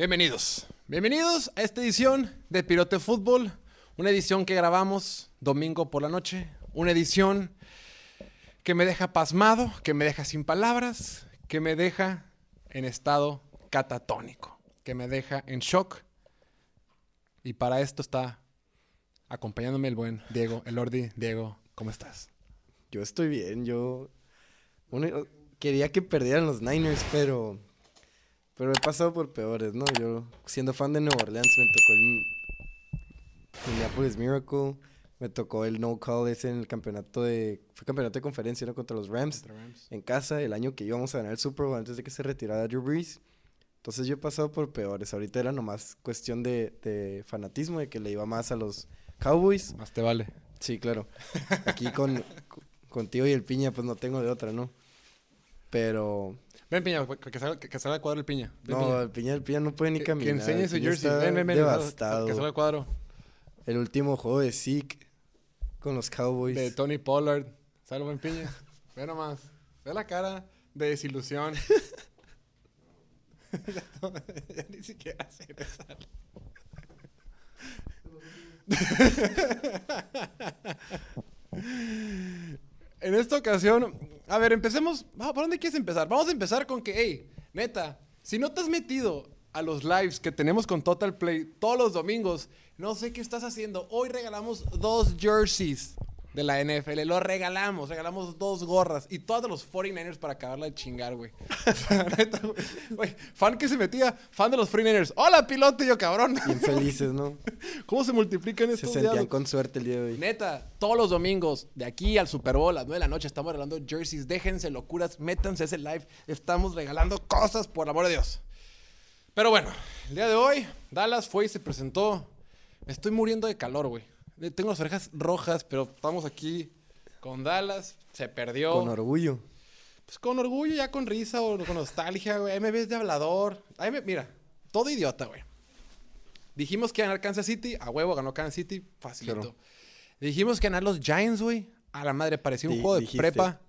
Bienvenidos. Bienvenidos a esta edición de Pirote Fútbol. Una edición que grabamos domingo por la noche. Una edición que me deja pasmado, que me deja sin palabras, que me deja en estado catatónico, que me deja en shock. Y para esto está acompañándome el buen Diego Elordi. Diego, ¿cómo estás? Yo estoy bien, yo quería que perdieran los Niners, pero pero he pasado por peores, ¿no? Yo siendo fan de Nueva Orleans me tocó el Minneapolis Miracle, me tocó el no call ese en el campeonato de fue campeonato de conferencia, ¿no? contra los Rams en casa el año que íbamos a ganar el Super Bowl antes de que se retirara Drew Brees. Entonces yo he pasado por peores. Ahorita era nomás cuestión de, de fanatismo, de que le iba más a los Cowboys. Más te vale. Sí, claro. Aquí con, con- contigo y el piña, pues no tengo de otra, ¿no? Pero. Ven, Piña, que salga, que salga el cuadro el Piña. Ven, No, Piña. el piña, el piña no puede ni caminar. Que enseñe su jersey. Ven, ven, ven. Devastado. Que salga el cuadro El último juego de Zeke con los Cowboys. de Tony Pollard. Sale buen Piña. Ve nomás. Ve la cara de desilusión. ya ni siquiera se le sale. En esta ocasión, a ver, empecemos. ¿Por dónde quieres empezar? Vamos a empezar con que, hey, neta, si no te has metido a los lives que tenemos con Total Play todos los domingos, no sé qué estás haciendo. Hoy regalamos dos jerseys de la NFL. Lo regalamos, regalamos dos gorras y todos de los 49ers para acabarla de chingar, güey. Güey. Fan que se metía, fan de los 49ers. Hola, piloto, yo, cabrón. Bien felices, ¿no? ¿Cómo se multiplican Se estos sentían diablos? con suerte el día de hoy. Neta, todos los domingos, de aquí al Super Bowl, a las 9 de la noche, estamos regalando jerseys. Déjense locuras, métanse a ese live. Estamos regalando cosas, por amor de Dios. Pero bueno, el día de hoy, Dallas fue y se presentó. Me estoy muriendo de calor, güey. Eh, Tengo las orejas rojas, pero estamos aquí con Dallas. Se perdió. Con orgullo. Pues con orgullo, ya con risa o con nostalgia, güey. Ahí me ves de hablador. Ahí me, mira, todo idiota, güey. Dijimos que iba a ganar Kansas City. A huevo ganó Kansas City. Facilito. Claro. Dijimos que ganar los Giants, güey. A la madre, parecía un juego de dijiste. prepa.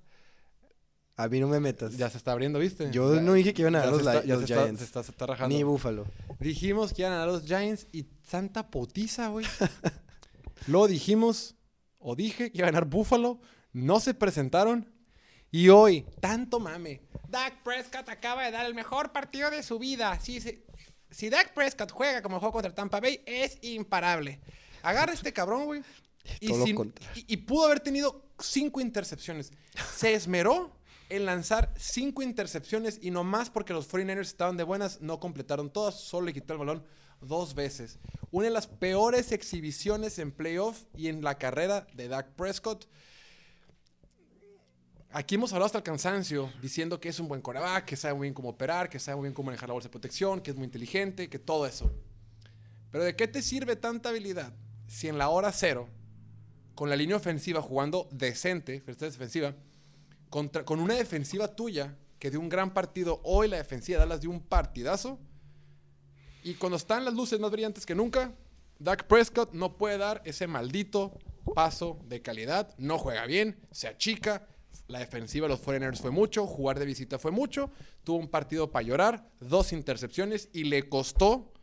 A mí no me metas. Ya se está abriendo, ¿viste? Yo Ya- no dije que iban a ganar los, está- Li- ya los se está- Giants. se está, se está rajando. Ni Buffalo. Dijimos que iban a ganar los Giants y santa potiza, güey. Luego dijimos, o dije que iba a ganar Buffalo. No se presentaron. Y hoy, tanto mame. Dak Prescott acaba de dar el mejor partido de su vida. Si, si Dak Prescott juega como juego contra Tampa Bay, es imparable. Agarra este cabrón, güey. Y, sin- y- y pudo haber tenido cinco intercepciones. Se esmeró en lanzar cinco intercepciones y nomás porque los 49ers estaban de buenas, no completaron todas, solo le quitó el balón dos veces. Una de las peores exhibiciones en playoff y en la carrera de Dak Prescott. Aquí hemos hablado hasta el cansancio, diciendo que es un buen coreback, que sabe muy bien cómo operar, que sabe muy bien cómo manejar la bolsa de protección, que es muy inteligente, que todo eso. Pero ¿de qué te sirve tanta habilidad si en la hora cero, con la línea ofensiva jugando decente, defensiva, contra, con una defensiva tuya que dio un gran partido, hoy la defensiva de Dallas dio un partidazo, y cuando están las luces más brillantes que nunca, Dak Prescott no puede dar ese maldito paso de calidad, no juega bien, se achica, la defensiva de los Foreigners fue mucho, jugar de visita fue mucho, tuvo un partido para llorar, dos intercepciones y le costó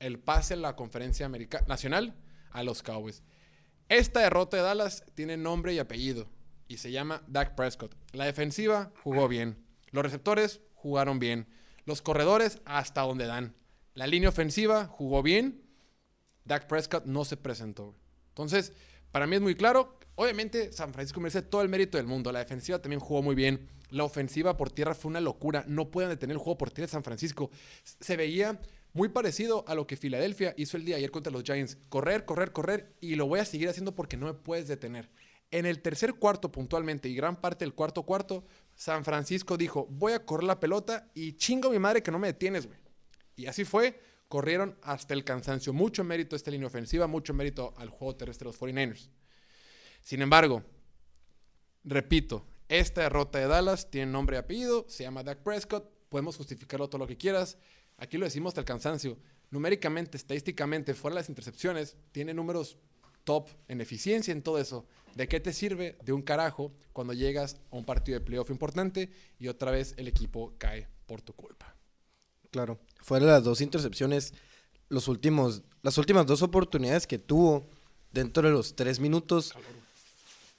el pase en la conferencia nacional a los Cowboys. Esta derrota de Dallas tiene nombre y apellido y se llama Dak Prescott. La defensiva jugó bien, los receptores jugaron bien, los corredores hasta donde dan. La línea ofensiva jugó bien, Dak Prescott no se presentó. Entonces, para mí es muy claro. Obviamente, San Francisco merece todo el mérito del mundo. La defensiva también jugó muy bien. La ofensiva por tierra fue una locura. No pueden detener el juego por tierra de San Francisco. Se veía muy parecido a lo que Filadelfia hizo el día ayer contra los Giants. Correr, correr, correr. Y lo voy a seguir haciendo porque no me puedes detener. En el tercer cuarto, puntualmente, y gran parte del cuarto cuarto, San Francisco dijo: Voy a correr la pelota y chingo a mi madre que no me detienes, güey. Y así fue. Corrieron hasta el cansancio. Mucho mérito a esta línea ofensiva, mucho mérito al juego terrestre de los 49ers. Sin embargo, repito, esta derrota de Dallas tiene nombre y apellido, se llama Dak Prescott, podemos justificarlo todo lo que quieras. Aquí lo decimos hasta el cansancio. Numéricamente, estadísticamente, fuera de las intercepciones, tiene números top en eficiencia en todo eso. ¿De qué te sirve de un carajo cuando llegas a un partido de playoff importante y otra vez el equipo cae por tu culpa? Claro. Fuera de las dos intercepciones, los últimos, las últimas dos oportunidades que tuvo dentro de los tres minutos,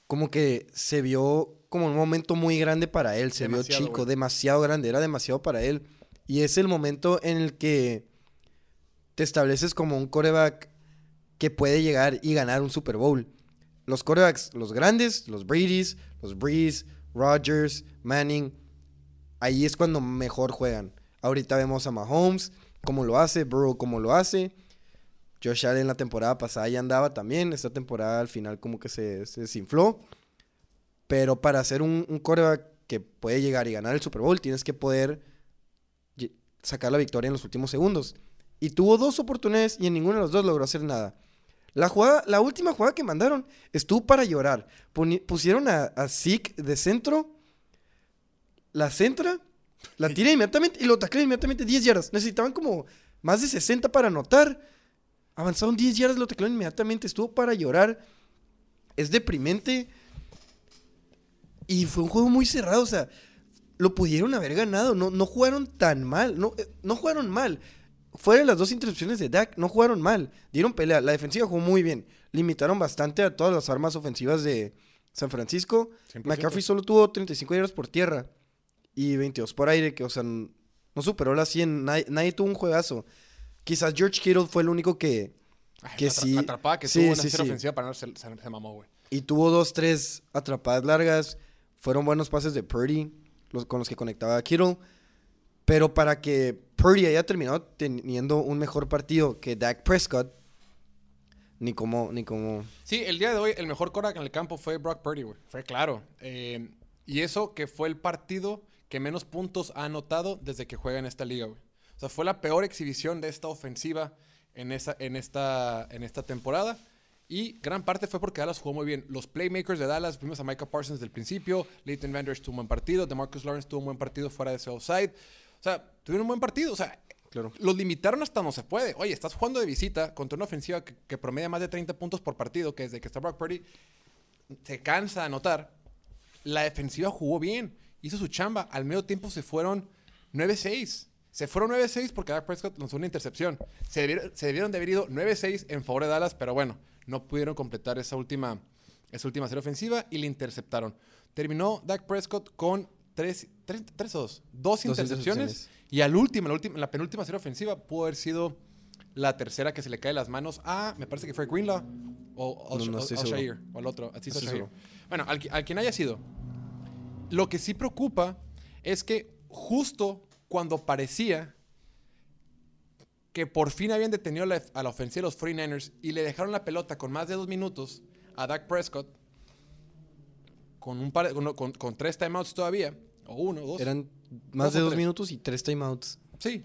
como que se vio como un momento muy grande para él. Se Demasiado, vio chico, güey. demasiado grande, era demasiado para él. Y es el momento en el que te estableces como un coreback que puede llegar y ganar un Super Bowl. Los corebacks, los grandes, los Brady's, los Breeze, Rodgers, Manning, ahí es cuando mejor juegan. Ahorita vemos a Mahomes, cómo lo hace, Burrow, cómo lo hace. Josh Allen la temporada pasada ya andaba también. Esta temporada al final como que se, se desinfló. Pero para ser un, un que puede llegar y ganar el Super Bowl, tienes que poder sacar la victoria en los últimos segundos. Y tuvo dos oportunidades y en ninguno de los dos logró hacer nada. La, jugada, la última jugada que mandaron estuvo para llorar. Pusieron a, a Zeke de centro, la centra, la tira inmediatamente y lo taclean inmediatamente 10 yardas. Necesitaban como más de 60 para anotar. Avanzaron 10 yardas, lo taclearon inmediatamente. Estuvo para llorar. Es deprimente. Y fue un juego muy cerrado. O sea, lo pudieron haber ganado. No, no jugaron tan mal. No, eh, no jugaron mal. Fuera de las dos intercepciones de Dak, no jugaron mal. Dieron pelea. La defensiva jugó muy bien. Limitaron bastante a todas las armas ofensivas de San Francisco. 100%. McCaffrey solo tuvo 35 yardas por tierra y 22 por aire, que, o sea, no superó las 100. Nadie, nadie tuvo un juegazo. Quizás George Kittle fue el único que... Ay, Que sí. atrapada que Sí, tuvo en sí, sí. ofensiva para no se, se, se mamó, güey. Y tuvo dos, tres atrapadas largas. Fueron buenos pases de Purdy los, con los que conectaba a Kittle. Pero para que Purdy haya terminado teniendo un mejor partido que Dak Prescott, ni como, ni como... Sí, el día de hoy el mejor quarterback en el campo fue Brock Purdy, güey. Fue claro. Eh, y eso que fue el partido que menos puntos ha anotado desde que juega en esta liga, güey. O sea, fue la peor exhibición de esta ofensiva en, esa, en, esta, en esta temporada. Y gran parte fue porque Dallas jugó muy bien. Los playmakers de Dallas, vimos a Micah Parsons desde el principio, Leighton Vander tuvo un buen partido, DeMarcus Lawrence tuvo un buen partido fuera de ese offside. O sea, tuvieron un buen partido. O sea, Claro. los limitaron hasta no se puede. Oye, estás jugando de visita contra una ofensiva que, que promedia más de 30 puntos por partido, que desde que está Brock Purdy se cansa de anotar. La defensiva jugó bien, hizo su chamba. Al medio tiempo se fueron 9-6. Se fueron 9-6 porque Dak Prescott lanzó una intercepción. Se debieron, se debieron de haber ido 9-6 en favor de Dallas, pero bueno, no pudieron completar esa última, esa última serie ofensiva y le interceptaron. Terminó Dak Prescott con 3 tres, tres o dos, dos intercepciones. intercepciones. Y al último, la, última, la penúltima serie ofensiva pudo haber sido la tercera que se le cae las manos a, me parece que fue Greenlaw o No, no. Al-Shaair, o al otro. Bueno, al quien haya sido. Lo que sí preocupa es que justo cuando parecía que por fin habían detenido la- a la ofensiva de los 49ers y le dejaron la pelota con más de dos minutos a Dak Prescott, con, un par, con, con- con tres timeouts todavía, o uno, dos. Eran más Dos de dos tres. minutos y tres timeouts. Sí.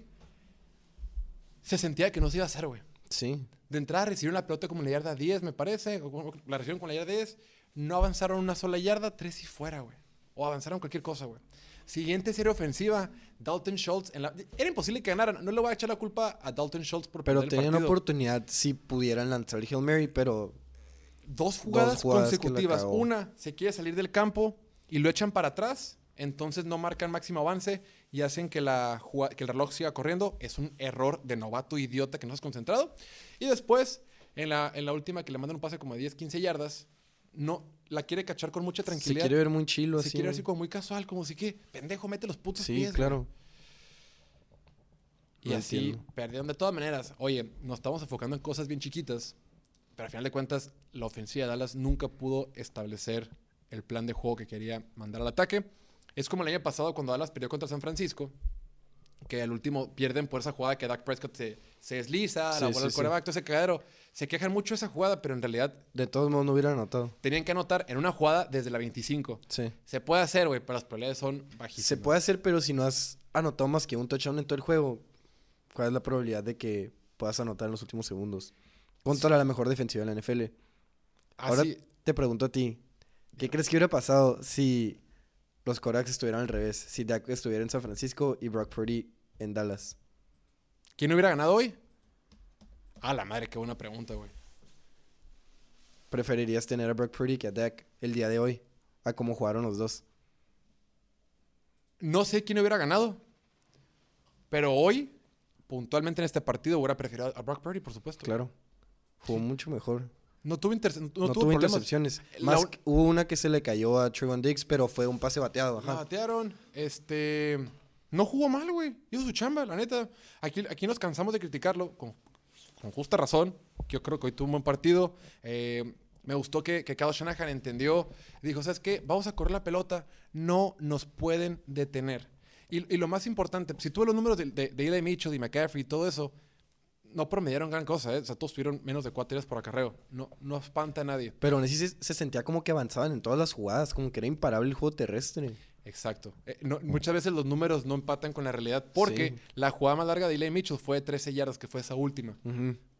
Se sentía que no se iba a hacer, güey. Sí. De entrada recibieron la pelota como en la yarda 10, me parece. o La recibieron con la yarda 10. No avanzaron una sola yarda, tres y fuera, güey. O avanzaron cualquier cosa, güey. Siguiente serie ofensiva, Dalton Schultz. En la... Era imposible que ganaran. No le voy a echar la culpa a Dalton Schultz por Pero tenían partido. oportunidad si pudieran lanzar el Hail Mary, pero Dos jugadas, consecutivas. Una, se quiere salir del campo y lo echan para atrás. Entonces no marcan máximo avance y hacen que, la juga- que el reloj siga corriendo. Es un error de novato idiota que no has concentrado. Y después, en la, en la última que le mandan un pase como de 10, 15 yardas, no, la quiere cachar con mucha se tranquilidad. quiere ver muy chilo Se así. quiere ver así como muy casual, como si que, pendejo, mete los putos Sí, pies. güey". claro. Y así entiendo. perdieron de todas maneras. Oye, nos estamos enfocando en cosas bien chiquitas, pero al final de cuentas, la ofensiva de Dallas nunca pudo establecer el plan de juego que quería mandar al ataque. Es como el año pasado cuando Dallas perdió contra San Francisco, que al último pierden por esa jugada que Dak Prescott se, se desliza, Sí, la bola al sí. coreback, todo ese cagadero. Se quejan mucho de esa jugada, pero en realidad De todos modos no hubiera anotado. tenían que anotar en una jugada desde la 25. Sí. Se puede hacer, güey, pero las probabilidades son bajísimas. Se puede hacer, pero si no has anotado más que un touchdown en todo el juego, ¿cuál es la probabilidad de que puedas anotar en los últimos segundos? Contra la mejor defensiva de la NFL. Ahora Así, te pregunto a ti, ¿qué crees que hubiera pasado si los Corax estuvieran al revés? Si Dak estuviera en San Francisco y Brock Purdy en Dallas. ¿Quién hubiera ganado hoy? Ah, la madre, qué buena pregunta, güey. ¿Preferirías tener a Brock Purdy que a Dak el día de hoy? A cómo jugaron los dos. No sé quién hubiera ganado. Pero hoy, puntualmente en este partido hubiera preferido a Brock Purdy, por supuesto. Claro. Jugó mucho mejor. No tuvo, interce- no, No, tuvo, tuvo problemas. intercepciones. La Más hubo una que se le cayó a Trevon Diggs, pero fue un pase bateado. La Ajá. batearon. Este. No jugó mal, güey. Hizo su chamba, la neta. Aquí, aquí nos cansamos de criticarlo con, justa razón. Yo creo que hoy tuvo un buen partido. Eh, me gustó que, que Kyle Shanahan entendió. Dijo, ¿sabes qué? Vamos a correr la pelota. No nos pueden detener. Y, y lo más importante, si tú ves los números de, de, de Mitchell y McCaffrey y todo eso, no promediaron gran cosa, ¿eh? O sea, todos tuvieron menos de cuatro días por acarreo. No, no espanta a nadie. Pero se, se sentía como que avanzaban en todas las jugadas, como que era imparable el juego terrestre. Exacto. Eh, no- muchas veces los números no empatan con la realidad porque Sí. la jugada más larga de Eli Mitchell fue de 13 yardas, que fue esa última.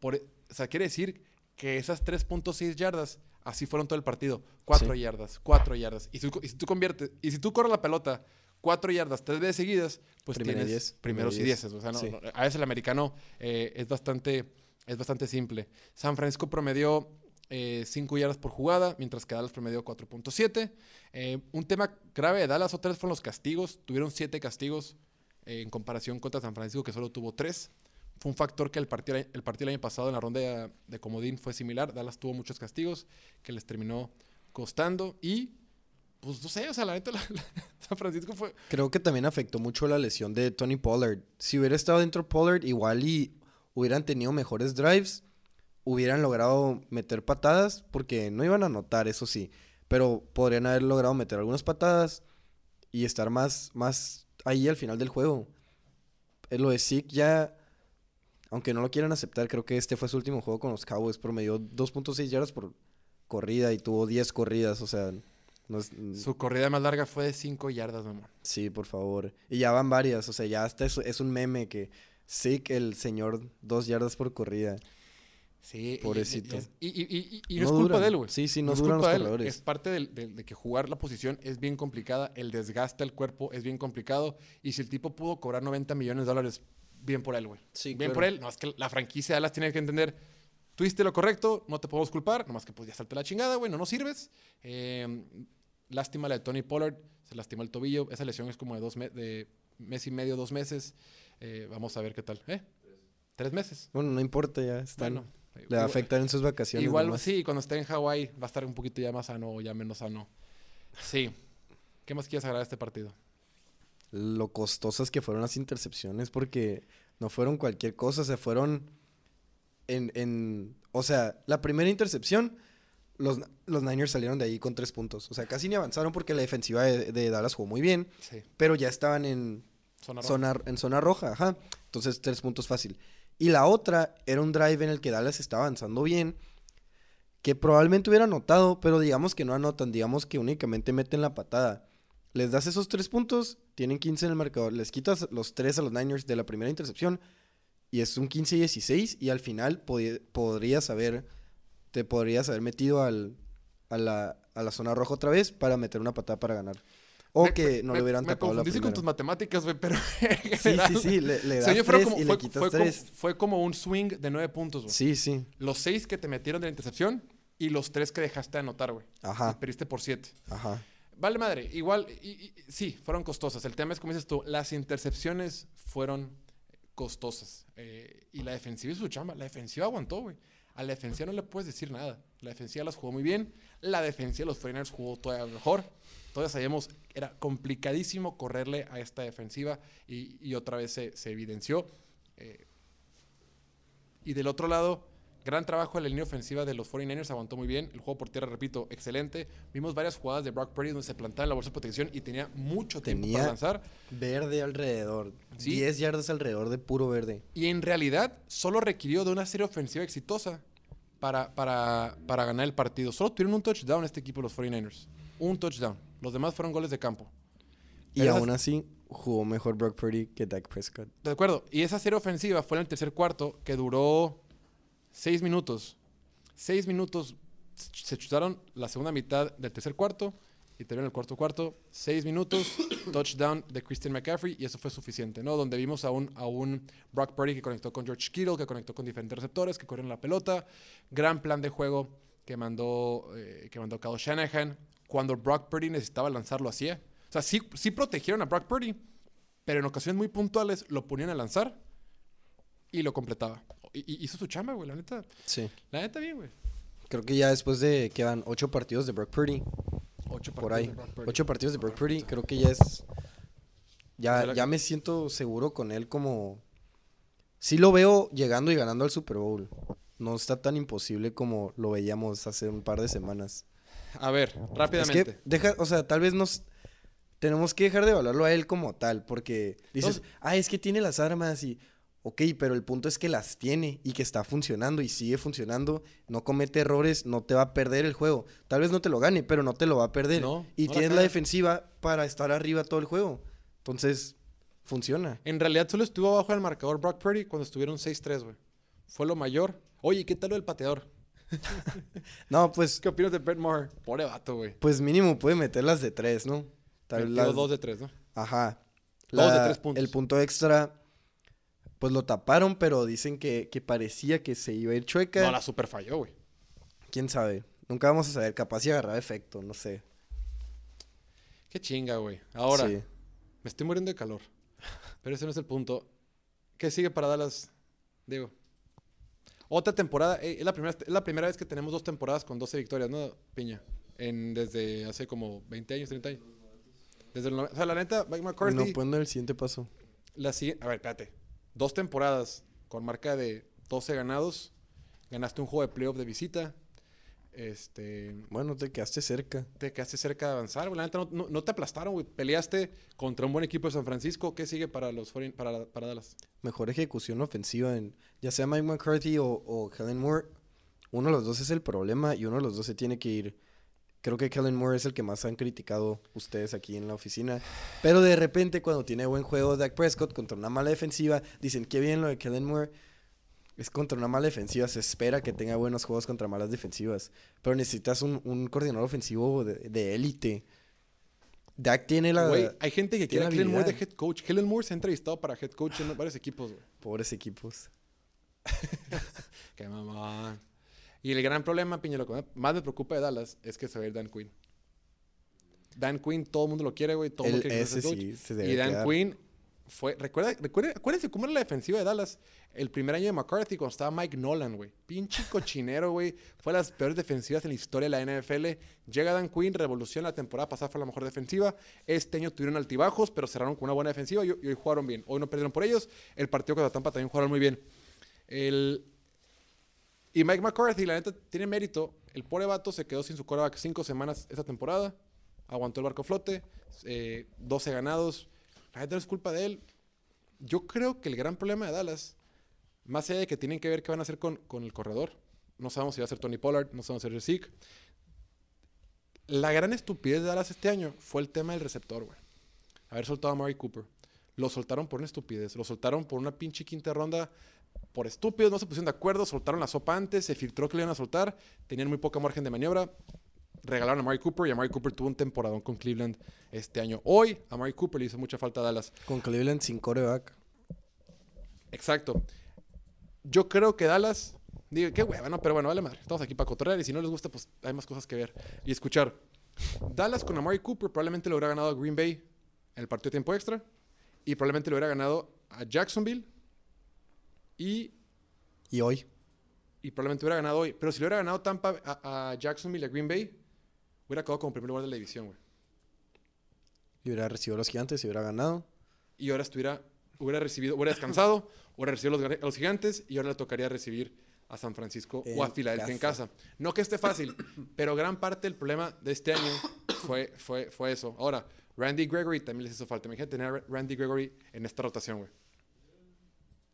Por, e- o sea, quiere decir que esas 3.6 yardas así fueron todo el partido. 4 Sí. yardas, 4 yardas. Y si, y si tú conviertes, y si tú corres la pelota 4 yardas tres veces seguidas, pues Primera tienes diez, primeros primera y dieces. O sea, no- Sí. no- a veces el americano eh, es bastante es bastante simple. San Francisco promedió 5 yardas por jugada, mientras que Dallas promedió 4.7. Eh, un tema grave de Dallas otra vez fueron los castigos. Tuvieron 7 castigos eh, en comparación contra San Francisco, que solo tuvo 3. Fue un factor que el partido, el partido del año pasado en la ronda de, comodín fue similar. Dallas tuvo muchos castigos que les terminó costando. Y, pues no sé, o sea, la neta, la- San Francisco fue, Creo que también afectó mucho la lesión de Tony Pollard. Si hubiera estado dentro Pollard, igual y hubieran tenido mejores drives, hubieran logrado meter patadas, porque no iban a anotar, eso sí, pero podrían haber logrado meter algunas patadas y estar más, más ahí al final del juego. Eh, Lo de Zeke ya, aunque no lo quieran aceptar, creo que este fue su último juego con los Cowboys. Promedió 2.6 yardas por corrida y tuvo 10 corridas, o sea, no es- su corrida más larga fue de 5 yardas, mamá. Sí, por favor. Y ya van varias, o sea, ya hasta es, es un meme que Sick, el señor, dos yardas por corrida. Sí, Pobrecito. Y, y- y- y- y no, No es culpa duran. de él, güey. Sí, sí, no es duran culpa de él. corredores. Es parte del- del- de que jugar la posición es bien complicada, el desgaste al cuerpo es bien complicado. Y si el tipo pudo cobrar 90 millones de dólares, bien por él, güey. Sí, bien claro. por él. No, es que la franquicia de Dallas tiene que entender. Tú hiciste lo correcto, no te podemos culpar, nomás que pues ya salte la chingada, güey, no nos sirves. Eh, lástima la de Tony Pollard, se lastimó el tobillo. Esa lesión es como de dos me- de mes y medio, dos meses. Eh, vamos a ver qué tal. ¿Eh? Tres meses. Bueno, no importa, ya están. Bueno, le va a afectar en sus vacaciones. Igual, nomás. sí, cuando esté en Hawái va a estar un poquito ya más sano o ya menos sano. Sí. ¿Qué más quieres agregar de este partido? Lo costosas que fueron las intercepciones, porque no fueron cualquier cosa, se fueron en, en. O sea, la primera intercepción, los, los Niners salieron de ahí con tres puntos. O sea, casi ni avanzaron porque la defensiva de, de Dallas jugó muy bien, Sí. pero ya estaban en, Zona roja. zona, en zona roja, ajá. Entonces, tres puntos fácil. Y la otra era un drive en el que Dallas estaba avanzando bien, que probablemente hubiera anotado, pero digamos que no anotan, digamos que únicamente meten la patada. Les das esos tres puntos, tienen 15 en el marcador, les quitas los tres a los Niners de la primera intercepción y es un 15-16 y al final podrías haber, te podrías haber metido al, a, la, a la zona roja otra vez para meter una patada para ganar. O Me- que no me- le hubieran Me tapado la confundiste con primera. tus matemáticas, güey, pero. Sí, sí, sí, le, le O das sea, yo fueron tres como- y fue, le quitas fue como, tres. fue como un swing de nueve puntos, güey. Sí, sí, Los seis que te metieron de la intercepción y los tres que dejaste de anotar, güey. Ajá. Y perdiste por siete. ajá. Vale, madre. Igual, y- y- sí, fueron costosas. El tema es, como dices tú, las intercepciones fueron costosas. Eh, y la defensiva hizo su chamba. La defensiva aguantó, güey. A la defensiva no le puedes decir nada. La defensiva las jugó muy bien. La defensiva de los 49ers jugó todavía mejor. Todavía sabíamos, era complicadísimo correrle a esta defensiva y, y otra vez se, se evidenció. Eh, y del otro lado, gran trabajo en la línea ofensiva de los 49ers, aguantó muy bien. El juego por tierra, repito, excelente. Vimos varias jugadas de Brock Purdy donde se plantaba en la bolsa de protección y tenía mucho tiempo Tenía- para lanzar. Verde alrededor. Sí. 10 yardas alrededor de puro verde. Y en realidad solo requirió de una serie ofensiva exitosa para, para, para ganar el partido. Solo tuvieron un touchdown este equipo, los 49ers. Un touchdown. Los demás fueron goles de campo. Y Pero esas- aún así jugó mejor Brock Purdy que Dak Prescott. De acuerdo. Y esa serie ofensiva fue en el tercer cuarto que duró seis minutos. Seis minutos. Se chutaron la segunda mitad del tercer cuarto y terminó el cuarto cuarto. Seis minutos. touchdown de Christian McCaffrey y eso fue suficiente, ¿no? Donde vimos a un, a un Brock Purdy que conectó con George Kittle, que conectó con diferentes receptores, que corrieron la pelota. Gran plan de juego que mandó, eh, que mandó Kyle Shanahan. Cuando Brock Purdy necesitaba lanzar, lo hacía. O sea, sí, sí protegieron a Brock Purdy, pero en ocasiones muy puntuales lo ponían a lanzar y lo completaba. Y, hizo su chamba, güey, la neta. Sí. La neta bien, güey. Creo que ya después de que van ocho partidos de Brock Purdy, Ocho por partidos ahí. de Brock Purdy. Ocho partidos de Brock Purdy, creo que ya es... Ya, ya me siento seguro con él como... Sí lo veo llegando y ganando al Super Bowl. No está tan imposible como lo veíamos hace un par de semanas. A ver, Es rápidamente. que deja, o sea, tal vez nos tenemos que dejar de evaluarlo a él como tal, porque dices, ah, es que tiene las armas y, ok, pero el punto es que las tiene y que está funcionando y sigue funcionando, no comete errores, no te va a perder el juego. Tal vez no te lo gane, pero no te lo va a perder. No, y no tienes la defensiva para estar arriba todo el juego. Entonces, funciona. En realidad solo estuvo abajo del marcador Brock Purdy cuando estuvieron 6-3, güey. Fue lo mayor. Oye, ¿qué tal lo del pateador? No, pues, ¿Qué opinas de Brett Maher? Pobre vato, güey. pues mínimo puede meterlas de tres, ¿no? Tal las- dos de tres, ¿no? Ajá. Dos de La- tres puntos. El punto extra, pues lo taparon, pero dicen que, que parecía que se iba a ir chueca. No, la super falló, güey. ¿Quién sabe? Nunca vamos a saber. Capaz si agarraba efecto, no sé. Qué chinga, güey. Ahora, Sí. me estoy muriendo de calor. Pero ese no es el punto. ¿Qué sigue para Dallas, Diego? Otra temporada. eh, es, la primera, es la primera vez que tenemos dos temporadas con 12 victorias, ¿no, Piña? En, desde hace como 20 años, 30 años. Desde el, o sea, la neta, Mike McCarthy... No, no el siguiente paso. La siguiente, a ver, espérate. Dos temporadas con marca de 12 ganados. Ganaste un juego de playoff de visita. Este, Bueno, te quedaste cerca. te quedaste cerca de avanzar, güey. La neta no, no- no te aplastaron, güey. Peleaste contra un buen equipo de San Francisco. ¿Qué sigue para los 40 para, para Dallas? Mejor ejecución ofensiva en ya sea Mike McCarthy o, o Kellen Moore. Uno de los dos es el problema y uno de los dos se tiene que ir. Creo que Kellen Moore es el que más han criticado ustedes aquí en la oficina. Pero de repente, cuando tiene buen juego Dak Prescott contra una mala defensiva, dicen qué bien lo de Kellen Moore. Es contra una mala defensiva. Se espera que tenga buenos juegos contra malas defensivas. Pero necesitas un, un coordinador ofensivo de élite. Dak tiene la. Güey, hay gente que quiere a Kellen Moore de head coach. Kellen Moore se ha entrevistado para head coach en varios equipos, güey. Pobres equipos. Qué mamá. Y el gran problema, Piña, lo que más me preocupa de Dallas es que se va a ir Dan Quinn. Dan Quinn, todo el mundo lo quiere, güey. Todo el mundo quiere que sí se Y Dan quedar. Quinn fue. Recuerda, recuerda, acuérdense cómo era la defensiva de Dallas el primer año de McCarthy cuando estaba Mike Nolan, güey. Pinche cochinero, güey. Fue de las peores defensivas en la historia de la NFL. Llega Dan Quinn, revoluciona la temporada pasada, fue la mejor defensiva. Este año tuvieron altibajos, pero cerraron con una buena defensiva y, hoy jugaron bien. Hoy no perdieron por ellos. El partido contra Tampa también jugaron muy bien. El, y Mike McCarthy, la neta, tiene mérito. El pobre vato se quedó sin su coreback cinco semanas esta temporada. Aguantó el barco flote. eh, 12 ganados. La neta no es culpa de él. Yo creo que el gran problema de Dallas, más allá de que tienen que ver qué van a hacer con, con el corredor, no sabemos si va a ser Tony Pollard, no sabemos si va a ser Zeke. La gran estupidez de Dallas este año fue el tema del receptor, güey. Haber soltado a Murray Cooper. Lo soltaron por una estupidez. Lo soltaron por una pinche quinta ronda. Por estúpidos, no se pusieron de acuerdo. Soltaron la sopa antes. Se filtró que le iban a soltar. Tenían muy poca margen de maniobra. Regalaron a Murray Cooper y a Murray Cooper tuvo un temporadón con Cleveland este año. Hoy a Murray Cooper le hizo mucha falta a Dallas. Con Cleveland sin coreback. Exacto. Yo creo que Dallas. Digo, qué hueva, no, pero bueno, vale madre. Estamos aquí para cotorrear y si no les gusta, pues hay más cosas que ver y escuchar. Dallas con Amari Cooper probablemente le hubiera ganado a Green Bay en el partido de tiempo extra y probablemente le hubiera ganado a Jacksonville y, Y hoy. y probablemente hubiera ganado hoy. Pero si le hubiera ganado Tampa a, a Jacksonville y a Green Bay, hubiera quedado como primer lugar de la división, güey. Y hubiera recibido a los gigantes y hubiera ganado. Y ahora estuviera, hubiera recibido, hubiera descansado, hubiera recibido a los, a los gigantes y ahora le tocaría recibir a San Francisco o a Filadelfia en casa. No que esté fácil, pero gran parte del problema de este año fue, fue, fue eso. Ahora, Randy Gregory también les hizo falta. Imagínate tener a Randy Gregory en esta rotación, güey.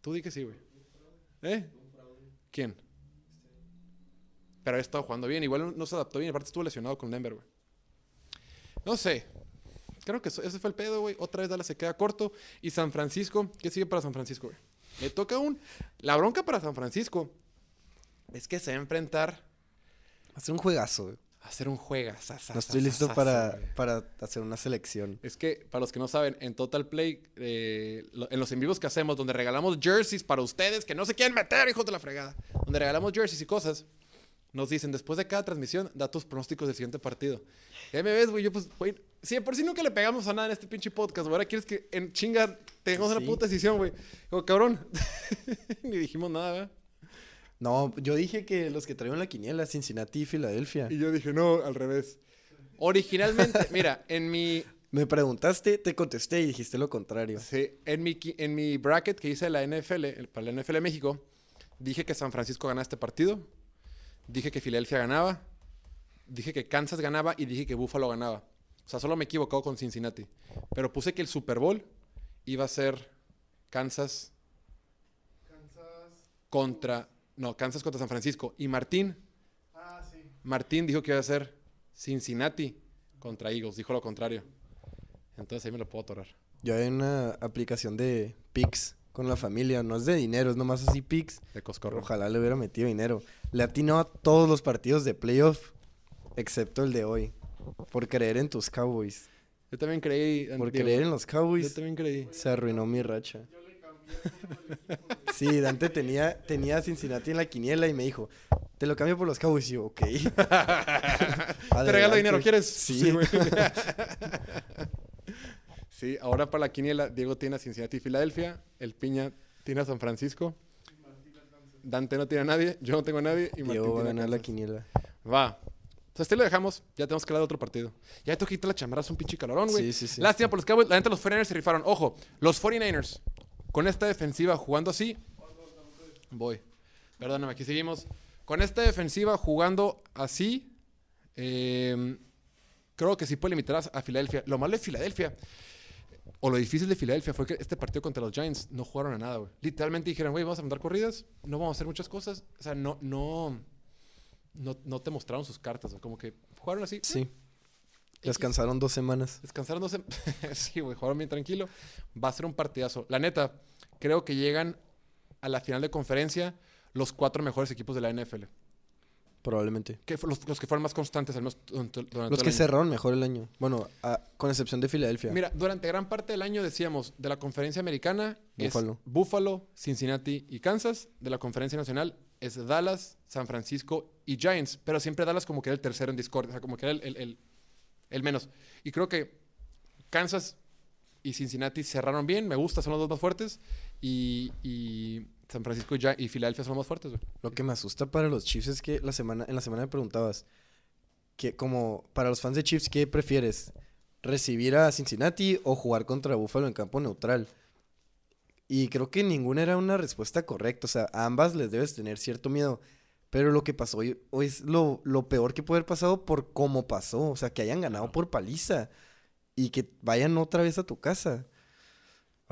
Tú di que sí, güey. ¿Eh? ¿Quién? Pero ha estado jugando bien. Igual no- se adaptó bien. Aparte estuvo lesionado con Denver, güey. No sé. Creo que ese fue el pedo, güey. Otra vez Dallas se queda corto. Y San Francisco, ¿qué sigue para San Francisco, güey? Le toca un... La bronca para San Francisco es que se va a enfrentar ser un juegazo. güey. a hacer un juega. No estoy listo para, para hacer una selección. Es que, para los que no saben, en Total Play, eh, lo- en los en vivos que hacemos, donde regalamos jerseys para ustedes que no se quieren meter, hijos de la fregada, donde regalamos jerseys y cosas, nos dicen, después de cada transmisión, da tus pronósticos del siguiente partido. Y ahí me ves, güey, yo pues, güey, si de por sí nunca le pegamos a nada en este pinche podcast, güey, ahora quieres que en chinga tengamos Sí. una puta decisión, güey. Digo, cabrón, ni dijimos nada, ¿verdad? No, yo dije que los que traían la quiniela, Cincinnati y Filadelfia. Y yo dije, no, al revés. Originalmente, mira, en mi, Me preguntaste, te contesté y dijiste lo contrario. sí, en mi, en mi bracket que hice de la NFL, el- para la NFL México, dije que San Francisco ganaba este partido, dije que Filadelfia ganaba, dije que Kansas ganaba y dije que Buffalo ganaba. O sea, solo me he equivocado con Cincinnati. Pero puse que el Super Bowl iba a ser Kansas contra... No, Kansas contra San Francisco. Y Martín, Ah, sí. Martín dijo que iba a ser Cincinnati contra Eagles. Dijo lo contrario. Entonces ahí me lo puedo atorar. Yo hay una aplicación de Pix con la familia, no es de dinero, es nomás así Pix. De Coscorro. Ojalá le hubiera metido dinero. Le atinó a todos los partidos de playoff, excepto el de hoy. Por creer en tus Cowboys. Yo también creí... Por creer en los Yo Cowboys, también creí. se arruinó mi racha. Sí, Dante tenía, tenía Cincinnati en la quiniela y me dijo, te lo cambio por los Cowboys. Y yo, ok. Te regalo dinero, ¿quieres? Sí. güey. sí, ahora para la quiniela, Diego tiene a Cincinnati y Filadelfia, el Piña tiene a San Francisco, Dante no tiene a nadie, yo no tengo a nadie y Martín Diego va a tiene ganar la Kansas. quiniela. Va. Entonces te lo dejamos, ya tenemos que hablar de otro partido. Ya tengo que quitar la chamarra, es un pinche calorón, güey. Sí, sí, sí. Lástima por los Cowboys, la neta los 49ers se rifaron. Ojo, los 49ers, con esta defensiva jugando así... Voy. Perdóname, aquí seguimos. Con esta defensiva jugando así, eh, creo que sí puede limitar a, a Filadelfia. Lo malo de Filadelfia, o lo difícil de Filadelfia, fue que este partido contra los Giants no jugaron a nada, güey. Literalmente dijeron, güey, vamos a mandar corridas, no vamos a hacer muchas cosas. O sea, no, no, no, no te mostraron sus cartas, güey. Como que jugaron así. Sí. Descansaron dos semanas. Descansaron dos sem- sí, güey, jugaron bien tranquilo. Va a ser un partidazo. La neta, creo que llegan a la final de conferencia los cuatro mejores equipos de la NFL. Probablemente. Que los, los que fueron más constantes al menos durante, durante Los que el año. cerraron mejor el año. Bueno, a- con excepción de Filadelfia. Mira, durante gran parte del año decíamos, de la conferencia americana Buffalo. es Buffalo, Cincinnati y Kansas. De la conferencia nacional es Dallas, San Francisco y Giants. Pero siempre Dallas como que era el tercero en Discord. O sea, como que era el, el- el- el menos. Y creo que Kansas y Cincinnati cerraron bien. Me gusta, son los dos más fuertes. Y, y San Francisco y, Gi- y Filadelfia son los más fuertes, güey. Lo que me asusta para los Chiefs es que la semana, en la semana me preguntabas que como para los fans de Chiefs, ¿qué prefieres? ¿Recibir a Cincinnati o jugar contra Buffalo en campo neutral? Y creo que ninguna era una respuesta correcta. O sea, a ambas les debes tener cierto miedo. Pero lo que pasó hoy, hoy es lo, lo peor que puede haber pasado por cómo pasó. O sea, que hayan ganado por paliza. Y que vayan otra vez a tu casa.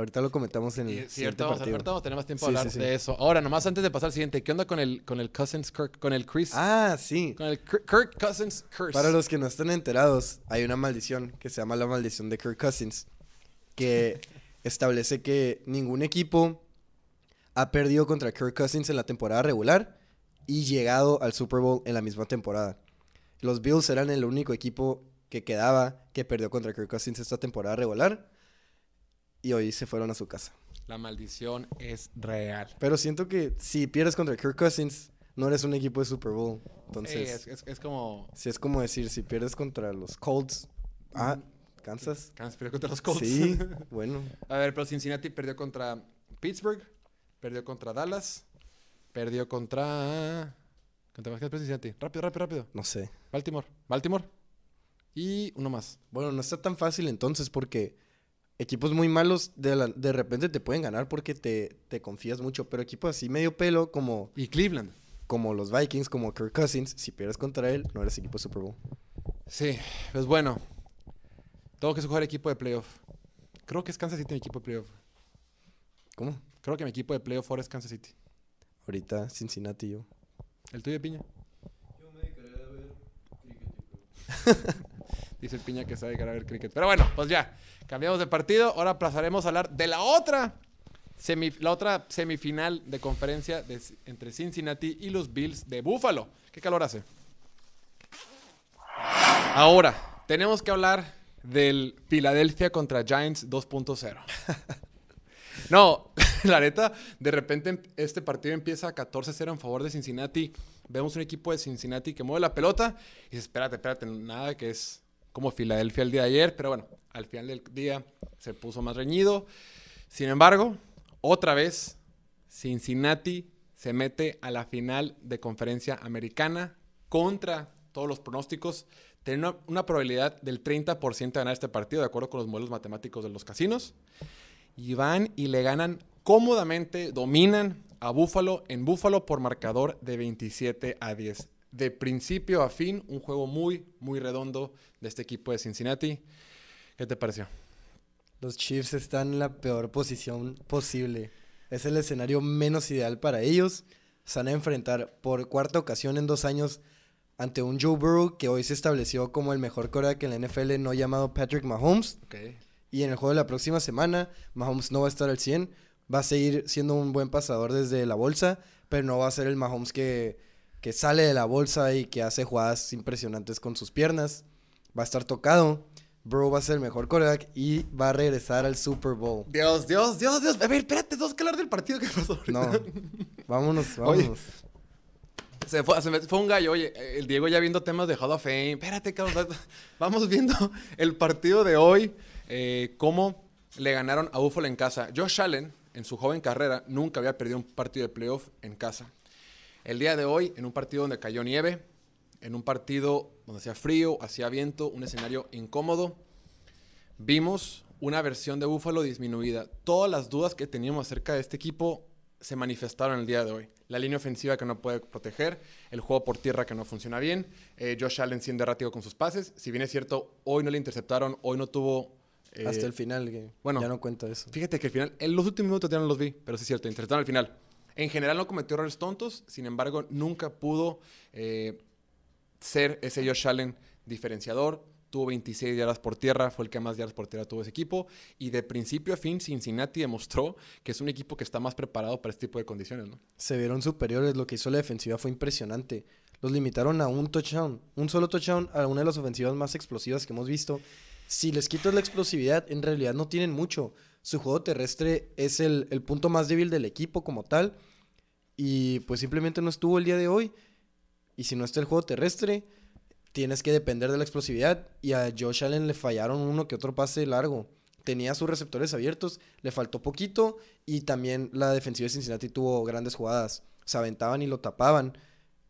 Ahorita lo comentamos en el siguiente vamos partido. ahorita vamos a tener más tiempo Sí, a hablar sí, sí. de eso. Ahora, nomás antes de pasar al siguiente, ¿qué onda con el, con el Cousins Kirk, con el Chris? Ah, sí. Con el Kirk, Kirk Cousins Curse. Para los que no están enterados, hay una maldición que se llama la maldición de Kirk Cousins, que establece que ningún equipo ha perdido contra Kirk Cousins en la temporada regular y llegado al Super Bowl en la misma temporada. Los Bills eran el único equipo que quedaba que perdió contra Kirk Cousins esta temporada regular y hoy se fueron a su casa. La maldición es real. Pero siento que si pierdes contra Kirk Cousins, no eres un equipo de Super Bowl. Entonces, Ey, es, es- es como... si es como decir, si pierdes contra los Colts, ah, Kansas. Kansas perdió contra los Colts. Sí, bueno. A ver, pero Cincinnati perdió contra Pittsburgh, perdió contra Dallas, perdió contra... ¿Contra qué perdió Cincinnati? Rápido, rápido, rápido. No sé. Baltimore. Baltimore. Y uno más. Bueno, no está tan fácil entonces porque equipos muy malos de, la- de repente te pueden ganar porque te, te confías mucho, pero equipos así medio pelo como, Y Cleveland. como los Vikings, como Kirk Cousins, si pierdes contra él, no eres equipo de Super Bowl. Sí, pues bueno. Tengo que escoger equipo de playoff. Creo que es Kansas City mi equipo de playoff. ¿Cómo? Creo que mi equipo de playoff ahora es Kansas City. Ahorita Cincinnati yo. ¿El tuyo, Piña? Yo me dedicaré a ver cricket, Dice el Piña que sabe a ver cricket. Pero bueno, pues ya. Cambiamos de partido. Ahora pasaremos a hablar de la otra, semi- la otra semifinal de conferencia entre Cincinnati y los Bills de Buffalo. ¿Qué calor hace? Ahora, tenemos que hablar del Philadelphia contra Giants 2.0. No, la neta, de repente este partido empieza 14-0 en favor de Cincinnati. vemos un equipo de Cincinnati que mueve la pelota y dice, espérate, espérate, nada que es como Filadelfia el día de ayer, pero bueno, al final del día se puso más reñido. Sin embargo, otra vez, Cincinnati se mete a la final de conferencia americana contra todos los pronósticos. Tiene una, una probabilidad del 30% de ganar este partido, de acuerdo con los modelos matemáticos de los casinos. Y van y le ganan cómodamente, dominan a Búfalo en Búfalo por marcador de 27 a 10. De principio a fin, un juego muy, muy redondo de este equipo de Cincinnati. ¿Qué te pareció? Los Chiefs están en la peor posición posible. Es el escenario menos ideal para ellos. Se van a enfrentar por cuarta ocasión en dos años ante un Joe Burrow que hoy se estableció como el mejor coreback en la NFL no llamado Patrick Mahomes. Y en el juego de la próxima semana, Mahomes no va a estar al 100. Va a seguir siendo un buen pasador desde la bolsa, pero no va a ser el Mahomes que, que sale de la bolsa y que hace jugadas impresionantes con sus piernas. Va a estar tocado. Burrow va a ser el mejor coreback y va a regresar al Super Bowl. Dios, Dios, Dios, Dios. A ver, espérate, tenemos que hablar del partido que pasó. ahorita. No, vámonos, Oye. vámonos. Se fue, se me fue un gallo. Oye, el Diego ya viendo temas de Hall of Fame. Espérate, cabrón. Vamos viendo el partido de hoy. eh, cómo le ganaron a Buffalo en casa. Josh Allen, en su joven carrera, nunca había perdido un partido de playoff en casa. El día de hoy, en un partido donde cayó nieve, en un partido donde hacía frío, hacía viento, un escenario incómodo, vimos una versión de Buffalo disminuida. Todas las dudas que teníamos acerca de este equipo se manifestaron el día de hoy. La línea ofensiva que no puede proteger, el juego por tierra que no funciona bien, eh, Josh Allen siendo errático con sus pases. Si bien es cierto, hoy no le interceptaron, hoy no tuvo... eh, Hasta el final, que bueno. ya no cuenta eso. Fíjate que al final, en los últimos minutos ya no los vi, pero sí es cierto, interceptaron al final. En general no cometió errores tontos, sin embargo, nunca pudo eh, ser ese Josh Allen diferenciador. Tuvo 26 yardas por tierra, fue el que más yardas por tierra tuvo ese equipo. Y de principio a fin, Cincinnati demostró que es un equipo que está más preparado para este tipo de condiciones. Se vieron superiores, lo que hizo la defensiva fue impresionante. Los limitaron a un touchdown, un solo touchdown a una de las ofensivas más explosivas que hemos visto. Si les quitas la explosividad, en realidad no tienen mucho. Su juego terrestre es el punto más débil del equipo como tal. Y pues simplemente no estuvo el día de hoy. Y si no está el juego terrestre, tienes que depender de la explosividad. Y a Josh Allen le fallaron uno que otro pase largo. Tenía sus receptores abiertos, le faltó poquito. Y también la defensiva de Cincinnati tuvo grandes jugadas. Se aventaban y lo tapaban.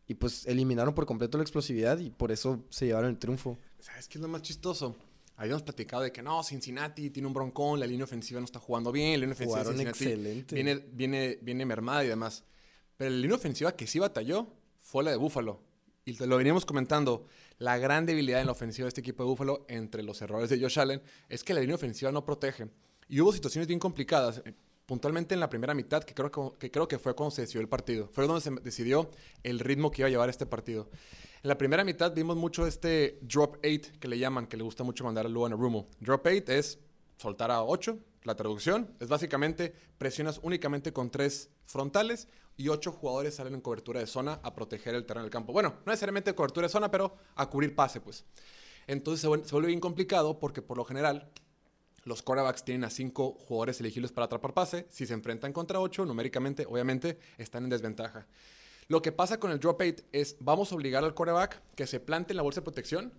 Y pues eliminaron por completo la explosividad y por eso se llevaron el triunfo. ¿Sabes qué es lo más chistoso? Habíamos platicado de que no, Cincinnati tiene un broncón, la línea ofensiva no está jugando bien, la línea ofensiva de Cincinnati excelente. Viene, viene, viene mermada y demás. Pero la línea ofensiva que sí batalló fue la de Búfalo. Y lo veníamos comentando. La gran debilidad en la ofensiva de este equipo de Búfalo, entre los errores de Josh Allen, es que la línea ofensiva no protege. Y hubo situaciones bien complicadas, eh, puntualmente en la primera mitad, que creo que, que creo que fue cuando se decidió el partido. Fue donde se decidió el ritmo que iba a llevar este partido. En la primera mitad vimos mucho este drop 8 que le llaman, que le gusta mucho mandar a Luan Rumo. Drop 8 es soltar a 8. La traducción es básicamente presionas únicamente con tres frontales y ocho jugadores salen en cobertura de zona a proteger el terreno del campo. Bueno, no necesariamente cobertura de zona, pero a cubrir pase, pues. Entonces se vuel- se vuelve bien complicado porque por lo general los quarterbacks tienen a cinco jugadores elegibles para atrapar pase. Si se enfrentan contra ocho, numéricamente, obviamente, están en desventaja. Lo que pasa con el drop 8 es, vamos a obligar al quarterback que se plante en la bolsa de protección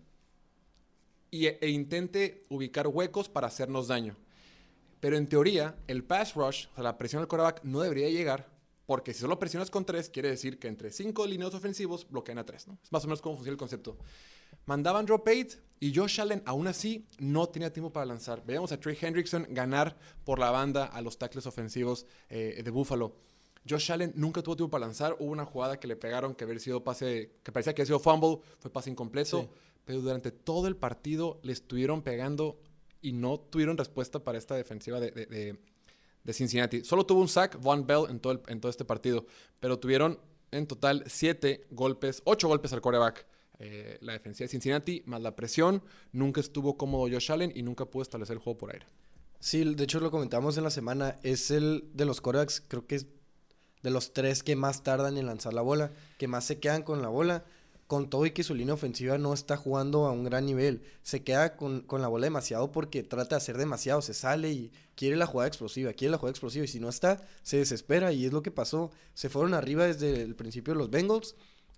y, e intente ubicar huecos para hacernos daño. Pero en teoría, el pass rush, o sea, la presión del quarterback, no debería llegar, porque si solo presionas con tres, quiere decir que entre cinco lineos ofensivos bloquean a tres, ¿no? Es más o menos cómo funciona el concepto. Mandaban drop 8 y Josh Allen aún así no tenía tiempo para lanzar. Veíamos a Trey Hendrickson ganar por la banda a los tackles ofensivos eh, de Buffalo. Josh Allen nunca tuvo tiempo para lanzar. Hubo una jugada que le pegaron que había sido pase, que parecía que había sido fumble, fue pase incompleto. Sí. Pero durante todo el partido le estuvieron pegando y no tuvieron respuesta para esta defensiva de, de- de- de Cincinnati. Solo tuvo un sack Von Bell en todo, este partido, pero tuvieron en total siete golpes, ocho golpes al coreback. Eh, la defensiva de Cincinnati, más la presión, nunca estuvo cómodo Josh Allen y nunca pudo establecer el juego por aire. Sí, de hecho lo comentamos en la semana. Es el de los corebacks, creo que es de los tres que más tardan en lanzar la bola, que más se quedan con la bola. Con todo y que su línea ofensiva no está jugando a un gran nivel. Se queda con, con la bola demasiado porque trata de hacer demasiado. Se sale y quiere la jugada explosiva, quiere la jugada explosiva. Y si no está, se desespera y es lo que pasó. Se fueron arriba desde el principio los Bengals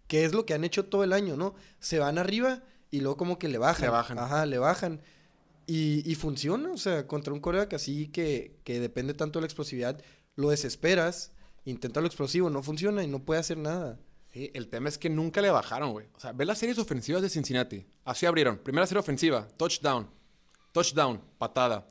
que es lo que han hecho todo el año, ¿no? Se van arriba y luego como que le bajan. Le bajan. Ajá, le bajan. Y, y funciona, o sea, contra un coreback así que, que depende tanto de la explosividad, lo desesperas, intenta lo explosivo, no funciona y no puede hacer nada. El tema es que nunca le bajaron, güey. O sea, ve las series ofensivas de Cincinnati. Así abrieron. Primera serie ofensiva, touchdown. Touchdown, patada.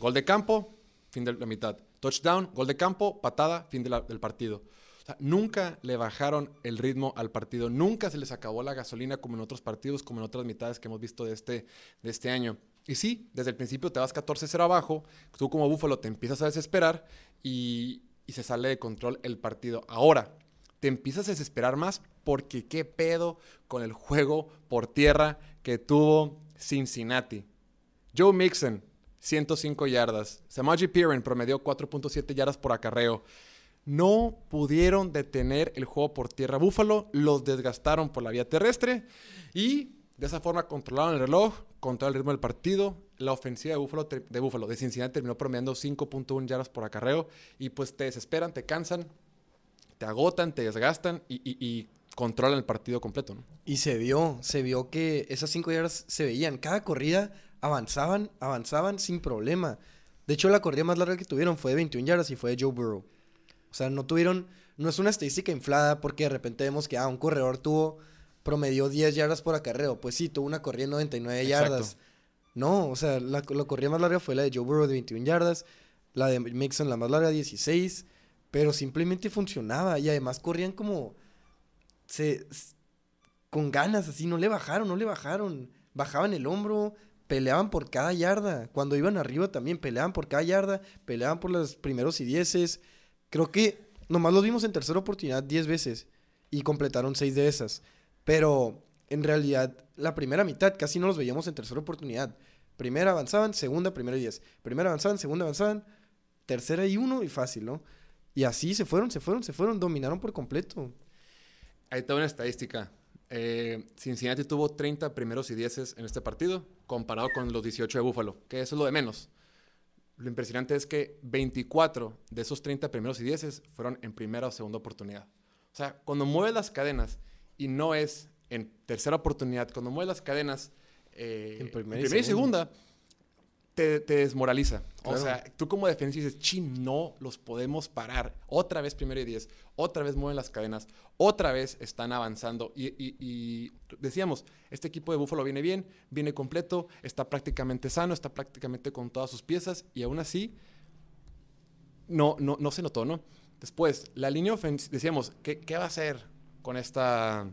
Gol de campo, fin de la mitad. Touchdown, gol de campo, patada, fin del partido. O sea, nunca le bajaron el ritmo al partido. Nunca se les acabó la gasolina como en otros partidos, como en otras mitades que hemos visto de este, de este año. Y sí, desde el principio te vas 14-0 abajo. Tú como Búfalo te empiezas a desesperar y, y se sale de control el partido. Ahora, te empiezas a desesperar más porque qué pedo con el juego por tierra que tuvo Cincinnati. Joe Mixon, 105 yardas. Samaji Piran promedió 4.7 yardas por acarreo. No pudieron detener el juego por tierra. Búfalo los desgastaron por la vía terrestre y de esa forma controlaron el reloj, controlaron el ritmo del partido. La ofensiva de Búfalo, de de Cincinnati terminó promediando 5.1 yardas por acarreo y pues te desesperan, te cansan, te agotan, te desgastan y, y- y controlan el partido completo. ¿no? Y se vio, se vio que esas cinco yardas se veían. Cada corrida avanzaban, avanzaban sin problema. De hecho, la corrida más larga que tuvieron fue de 21 yardas y fue de Joe Burrow. O sea, no tuvieron, no es una estadística inflada porque de repente vemos que, ah, un corredor tuvo, promedió 10 yardas por acarreo. Pues sí, tuvo una corrida de 99 Exacto. yardas. No, o sea, la, la corrida más larga fue la de Joe Burrow de 21 yardas, la de Mixon la más larga 16, pero simplemente funcionaba y además corrían como se con ganas así, no le bajaron, no le bajaron, bajaban el hombro, peleaban por cada yarda, cuando iban arriba también peleaban por cada yarda, peleaban por los primeros y dieces. Creo que nomás los vimos en tercera oportunidad 10 veces y completaron 6 de esas. Pero en realidad, la primera mitad casi no los veíamos en tercera oportunidad. Primera avanzaban, segunda, primera y 10. Primera avanzaban, segunda avanzaban, tercera y uno y fácil, ¿no? Y así se fueron, se fueron, se fueron, dominaron por completo. Ahí está una estadística. Eh, Cincinnati tuvo 30 primeros y dieces en este partido, comparado con los 18 de Buffalo, que eso es lo de menos. Lo impresionante es que 24 de esos 30 primeros y dieces fueron en primera o segunda oportunidad. O sea, cuando mueves las cadenas y no es en tercera oportunidad, cuando mueves las cadenas eh, En en primera primera, y y segunda, te, te desmoraliza. O sea, tú como defensa dices, chin, no los podemos parar. Otra vez primero y diez, otra vez mueven las cadenas, otra vez están avanzando. Y, y- y decíamos, este equipo de Búfalo viene bien, viene completo, está prácticamente sano, está prácticamente con todas sus piezas y aún así no, no, no se notó, ¿no? Después, la línea ofensiva, decíamos, ¿qué, qué va a hacer con esta...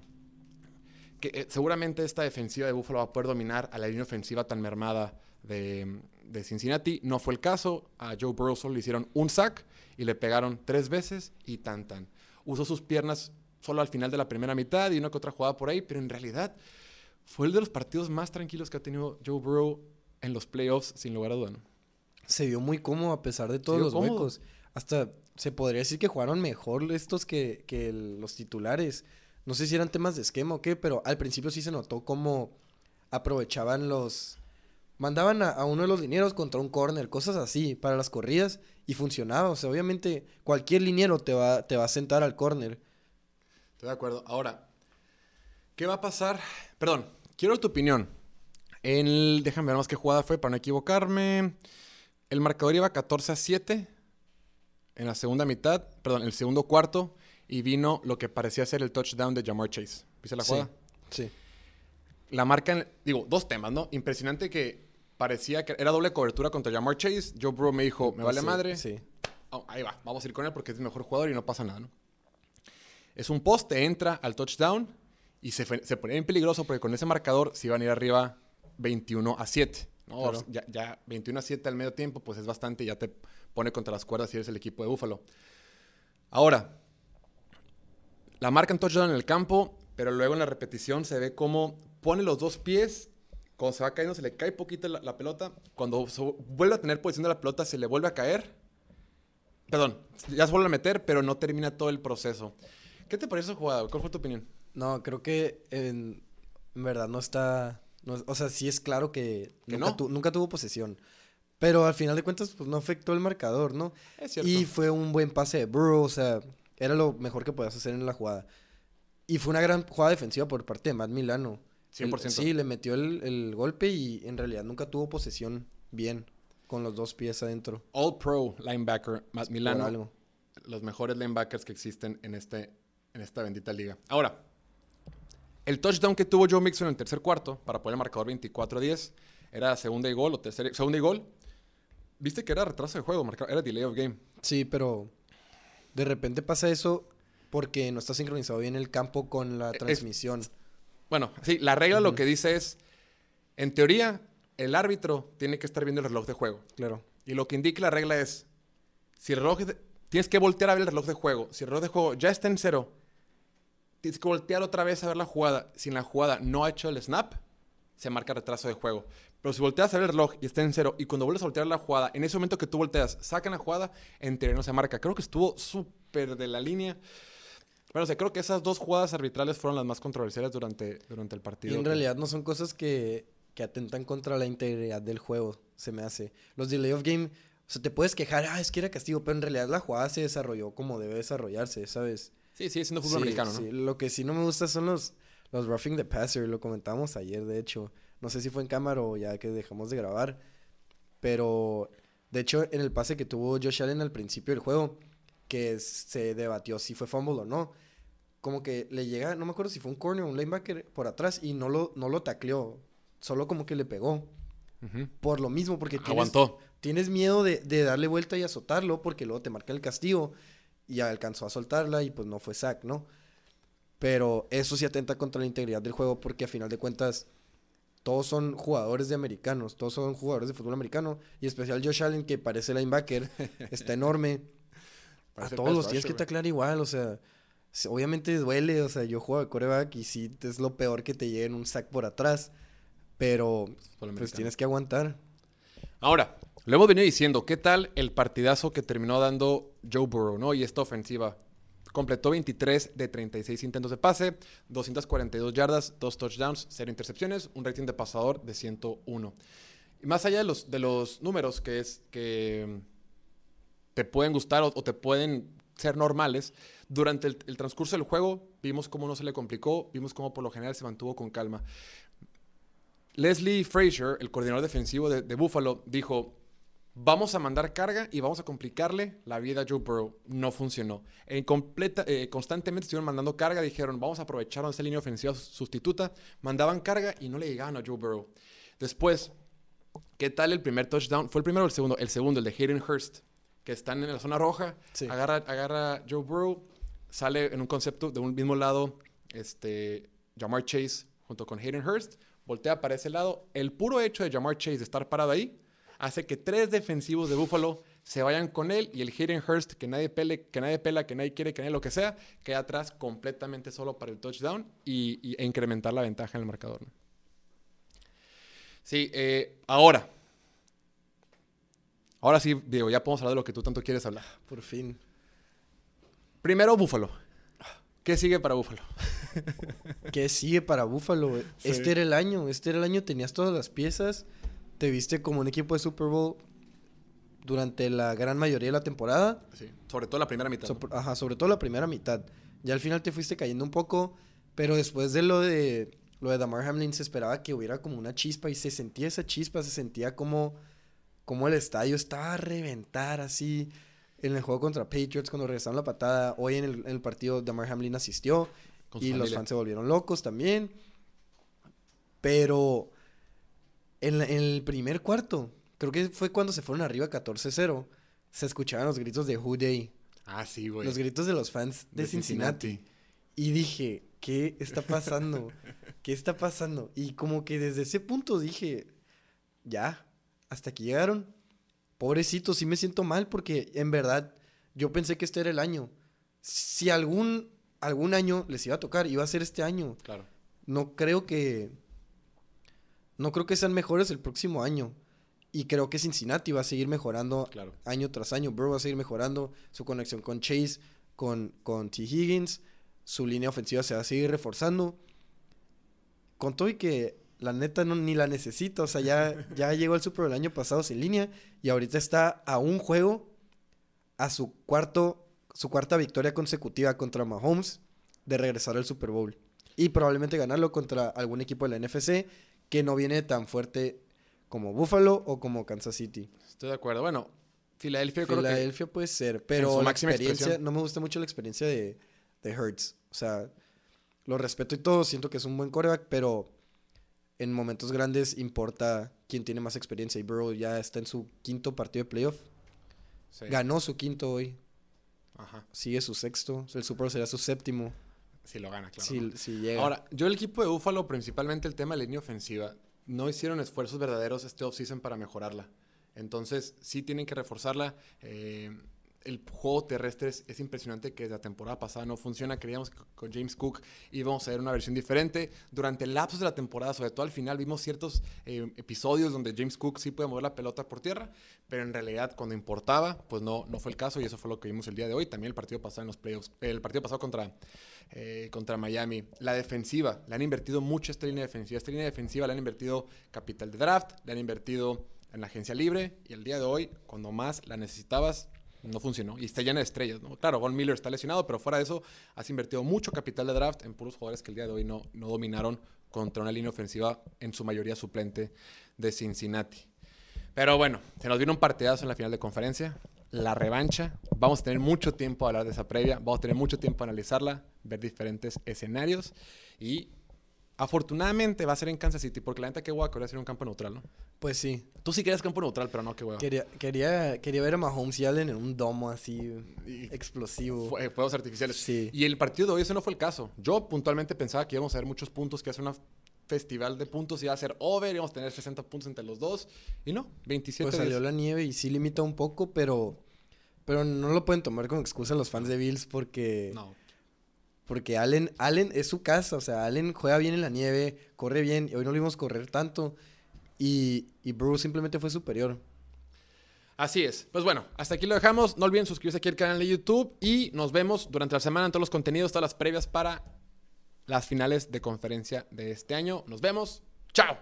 Que, eh, seguramente esta defensiva de Buffalo va a poder dominar a la línea ofensiva tan mermada de, de Cincinnati. No fue el caso. A Joe Burrow solo le hicieron un sack y le pegaron tres veces y tan tan. Usó sus piernas solo al final de la primera mitad y una que otra jugada por ahí, pero en realidad fue el de los partidos más tranquilos que ha tenido Joe Burrow en los playoffs, sin lugar a duda. ¿no? Se vio muy cómodo a pesar de todos los cómodo. huecos. Hasta se podría decir que jugaron mejor estos que, que el- los titulares. No sé si eran temas de esquema o qué, pero al principio sí se notó cómo aprovechaban los... Mandaban a, a uno de los linieros contra un corner, cosas así, para las corridas, y funcionaba. O sea, obviamente cualquier liniero te va, te va a sentar al corner. Estoy de acuerdo. Ahora, ¿qué va a pasar? Perdón, quiero tu opinión. El- déjame ver más qué jugada fue para no equivocarme. El marcador iba 14 a 7 en la segunda mitad, perdón, en el segundo cuarto, y vino lo que parecía ser el touchdown de Jamar Chase. ¿Viste la jugada? Sí. La marcan, digo, dos temas, ¿no? Impresionante que parecía que era doble cobertura contra Jamar Chase. Joe Burrow me dijo, me vale sí, madre. Sí. Oh, ahí va, vamos a ir con él porque es el mejor jugador y no pasa nada, ¿no? Es un poste, entra al touchdown y se, se ponía bien peligroso porque con ese marcador se iban a ir arriba 21 a 7. ¿no? Claro. Ya, ya 21 a 7 al medio tiempo, pues es bastante y ya te pone contra las cuerdas si eres el equipo de Búfalo. Ahora, la marca en touchdown en el campo, pero luego en la repetición se ve cómo pone los dos pies, cuando se va cayendo se le cae poquito la, la pelota, cuando se vuelve a tener posición de la pelota se le vuelve a caer. Perdón, ya se vuelve a meter, pero no termina todo el proceso. ¿Qué te pareció esa jugada? ¿Cuál fue tu opinión? No, creo que en, en verdad no está. no- o sea, sí es claro que, Que nunca, no. tu- nunca tuvo posesión. Pero al final de cuentas, pues no afectó el marcador, ¿no? Es cierto. Y fue un buen pase de Burrow, o sea, era lo mejor que podías hacer en la jugada. Y fue una gran jugada defensiva por parte de Matt Milano. El- 100%. sí, le metió el, el golpe y en realidad nunca tuvo posesión bien con los dos pies adentro. All Pro linebacker, Matt Milano. algo. Los mejores linebackers que existen en, este, en esta bendita liga. Ahora, el touchdown que tuvo Joe Mixon en el tercer cuarto para poner el marcador 24-10 era segunda y gol o tercera, segunda y gol. Viste que era retraso de juego, era delay of game. Sí, pero de repente pasa eso porque no está sincronizado bien el campo con la Es- transmisión. Bueno, sí, la regla lo que dice es, en teoría, el árbitro tiene que estar viendo el reloj de juego. Claro. Y lo que indica la regla es, si el reloj, de- tienes que voltear a ver el reloj de juego. Si el reloj de juego ya está en cero, tienes que voltear otra vez a ver la jugada. Si en la jugada no ha hecho el snap, se marca retraso de juego. Pero si volteas a ver el reloj y está en cero, y cuando vuelves a voltear la jugada, en ese momento que tú volteas, sacan la jugada, en teoría no se marca. Creo que estuvo súper de la línea. Bueno, o sea, creo que esas dos jugadas arbitrales fueron las más controversiales durante, durante el Y partido. en que- realidad no son cosas que, que atentan contra la integridad del juego, se me hace. Los delay of game, o sea, te puedes quejar, ah, es que era castigo, pero en realidad la jugada se desarrolló como debe desarrollarse, ¿sabes? Sí, sigue siendo fútbol Sí, americano, ¿no? sí. Lo que sí no me gusta son los, los roughing the passer, lo comentamos ayer, de hecho. No sé si fue en cámara o ya que dejamos de grabar, pero de hecho en el pase que tuvo Josh Allen al principio del juego, que se debatió si fue fumble o no, como que le llega, no me acuerdo si fue un corner o un linebacker por atrás y no lo, no lo tacleó, solo como que le pegó. Por lo mismo, porque tienes, Aguantó. tienes miedo de, de darle vuelta y azotarlo porque luego te marca el castigo y alcanzó a soltarla y pues no fue sack, ¿no? Pero eso sí atenta contra la integridad del juego porque a final de cuentas todos son jugadores de americanos, todos son jugadores de fútbol americano y especial Josh Allen que parece linebacker, está enorme. A todos los tienes que taclear igual, o sea, obviamente duele, o sea, yo juego de coreback y sí es lo peor que te lleguen un sack por atrás, pero pues tienes que aguantar. Ahora, lo hemos venido diciendo, ¿qué tal el partidazo que terminó dando Joe Burrow, ¿no? Y esta ofensiva. Completó 23 de 36 intentos de pase, 242 yardas, 2 touchdowns, 0 intercepciones, un rating de pasador de 101. Y más allá de los, de los números que es que te pueden gustar o, te pueden ser normales, durante el, transcurso del juego vimos cómo no se le complicó, vimos cómo por lo general se mantuvo con calma. Leslie Frazier, el coordinador defensivo de, Buffalo, dijo, vamos a mandar carga y vamos a complicarle la vida a Joe Burrow. No funcionó. En completa, eh, constantemente estuvieron mandando carga, dijeron, vamos a aprovechar esa línea ofensiva sustituta. Mandaban carga y no le llegaban a Joe Burrow. Después, ¿qué tal el primer touchdown? ¿Fue el primero o el segundo? El segundo, el de Hayden Hurst, que están en la zona roja. Sí. Agarra, agarra Joe Burrow, sale en un concepto de un mismo lado, este, Jamar Chase junto con Hayden Hurst, voltea para ese lado. El puro hecho de Jamar Chase de estar parado ahí hace que tres defensivos de Buffalo se vayan con él y el Hayden Hurst, que nadie, pele, que nadie pela, que nadie quiere, que nadie lo que sea, queda atrás completamente solo para el touchdown y, y- e incrementar la ventaja en el marcador. ¿no? Sí, eh, ahora. Ahora sí, Diego, ya podemos hablar de lo que tú tanto quieres hablar. Por fin. Primero, Buffalo. ¿Qué sigue para Buffalo? ¿Qué sigue para? Sí. Este era el año, este era el año, tenías todas las piezas, te viste como un equipo de Super Bowl durante la gran mayoría de la temporada, Sí, sobre todo la primera mitad. so- ajá, sobre todo la primera mitad. Ya al final te fuiste cayendo un poco, pero después de lo de lo de Damar Hamlin se esperaba que hubiera como una chispa y se sentía esa chispa, se sentía como como el estadio estaba a reventar así en el juego contra Patriots cuando regresaron la patada. Hoy en el, en el partido Damar Hamlin asistió Con y los fans se volvieron locos también. Pero en, la- en el primer cuarto, creo que fue cuando se fueron arriba 14-0, se escuchaban los gritos de Who Day, Ah, sí, güey. los gritos de los fans de, Cincinnati. Y dije, ¿qué está pasando? ¿Qué está pasando? Y como que desde ese punto dije, ya, hasta aquí llegaron. Pobrecito, sí me siento mal porque en verdad yo pensé que este era el año. Si algún, algún año les iba a tocar, iba a ser este año. Claro. No creo que... No creo que sean mejores el próximo año. Y creo que Cincinnati va a seguir mejorando Claro. año tras año. Burrow va a seguir mejorando su conexión con Chase, con, con T. Higgins. Su línea ofensiva se va a seguir reforzando. Con todo y que la neta no, ni la necesita. O sea, ya, ya llegó al Super Bowl el año pasado sin línea. Y ahorita está a un juego a su cuarto, su cuarta victoria consecutiva contra Mahomes de regresar al Super Bowl. Y probablemente ganarlo contra algún equipo de la NFC que no viene tan fuerte como Buffalo o como Kansas City. Estoy de acuerdo. Bueno, Filadelfia creo que... Filadelfia puede ser, pero la experiencia, expresión. no me gusta mucho la experiencia de, de Hurts. O sea, lo respeto y todo, siento que es un buen quarterback, pero en momentos grandes importa quién tiene más experiencia. Y Burrow ya está en su quinto partido de playoff. Sí. Ganó su quinto hoy, Ajá. sigue su sexto, el Super Bowl será su séptimo. Sí lo gana, claro. si, ¿no? si llega. Ahora, yo el equipo de Búfalo, principalmente el tema de la línea ofensiva, no hicieron esfuerzos verdaderos este offseason para mejorarla. Entonces, sí tienen que reforzarla. Eh, el juego terrestre es, es impresionante que la temporada pasada no funciona. Creíamos que con James Cook íbamos a ver una versión diferente. Durante el lapso de la temporada, sobre todo al final, vimos ciertos eh, episodios donde James Cook sí puede mover la pelota por tierra, pero en realidad cuando importaba, pues no, no fue el caso y eso fue lo que vimos el día de hoy. También el partido pasado en los playoffs, el partido pasado contra, eh, contra Miami. La defensiva, le han invertido mucho esta línea defensiva. Esta línea defensiva le han invertido capital de draft, le han invertido en la agencia libre y el día de hoy, cuando más la necesitabas, no funcionó. Y está llena de estrellas. Claro, Von Miller está lesionado, pero fuera de eso, has invertido mucho capital de draft en puros jugadores que el día de hoy no, no dominaron contra una línea ofensiva en su mayoría suplente de Cincinnati. Pero bueno, se nos viene un en la final de conferencia. La revancha. Vamos a tener mucho tiempo a hablar de esa previa. Vamos a tener mucho tiempo a analizarla, ver diferentes escenarios. Y afortunadamente va a ser en Kansas City, porque la neta que guapo quería ser un campo neutral, ¿no? pues sí. Tú sí querías campo neutral, pero no, qué hueva. Quería, quería, quería ver a Mahomes y Allen en un domo así Y- explosivo. Fue- fuegos artificiales. Sí. Y el partido de hoy ese no fue el caso. Yo puntualmente pensaba que íbamos a ver muchos puntos, que ser una festival de puntos, iba a ser over, íbamos a tener 60 puntos entre los dos. Y no, 27 Pues salió la nieve y sí limita un poco, pero, pero no lo pueden tomar como excusa los fans de Bills porque, No. Porque Allen, Allen es su casa, o sea, Allen juega bien en la nieve, corre bien, y hoy no lo vimos correr tanto, y, y Bruce simplemente fue superior. Así es. Pues bueno, hasta aquí lo dejamos. No olviden suscribirse aquí al canal de YouTube y nos vemos durante la semana en todos los contenidos, todas las previas para las finales de conferencia de este año. Nos vemos. Chao.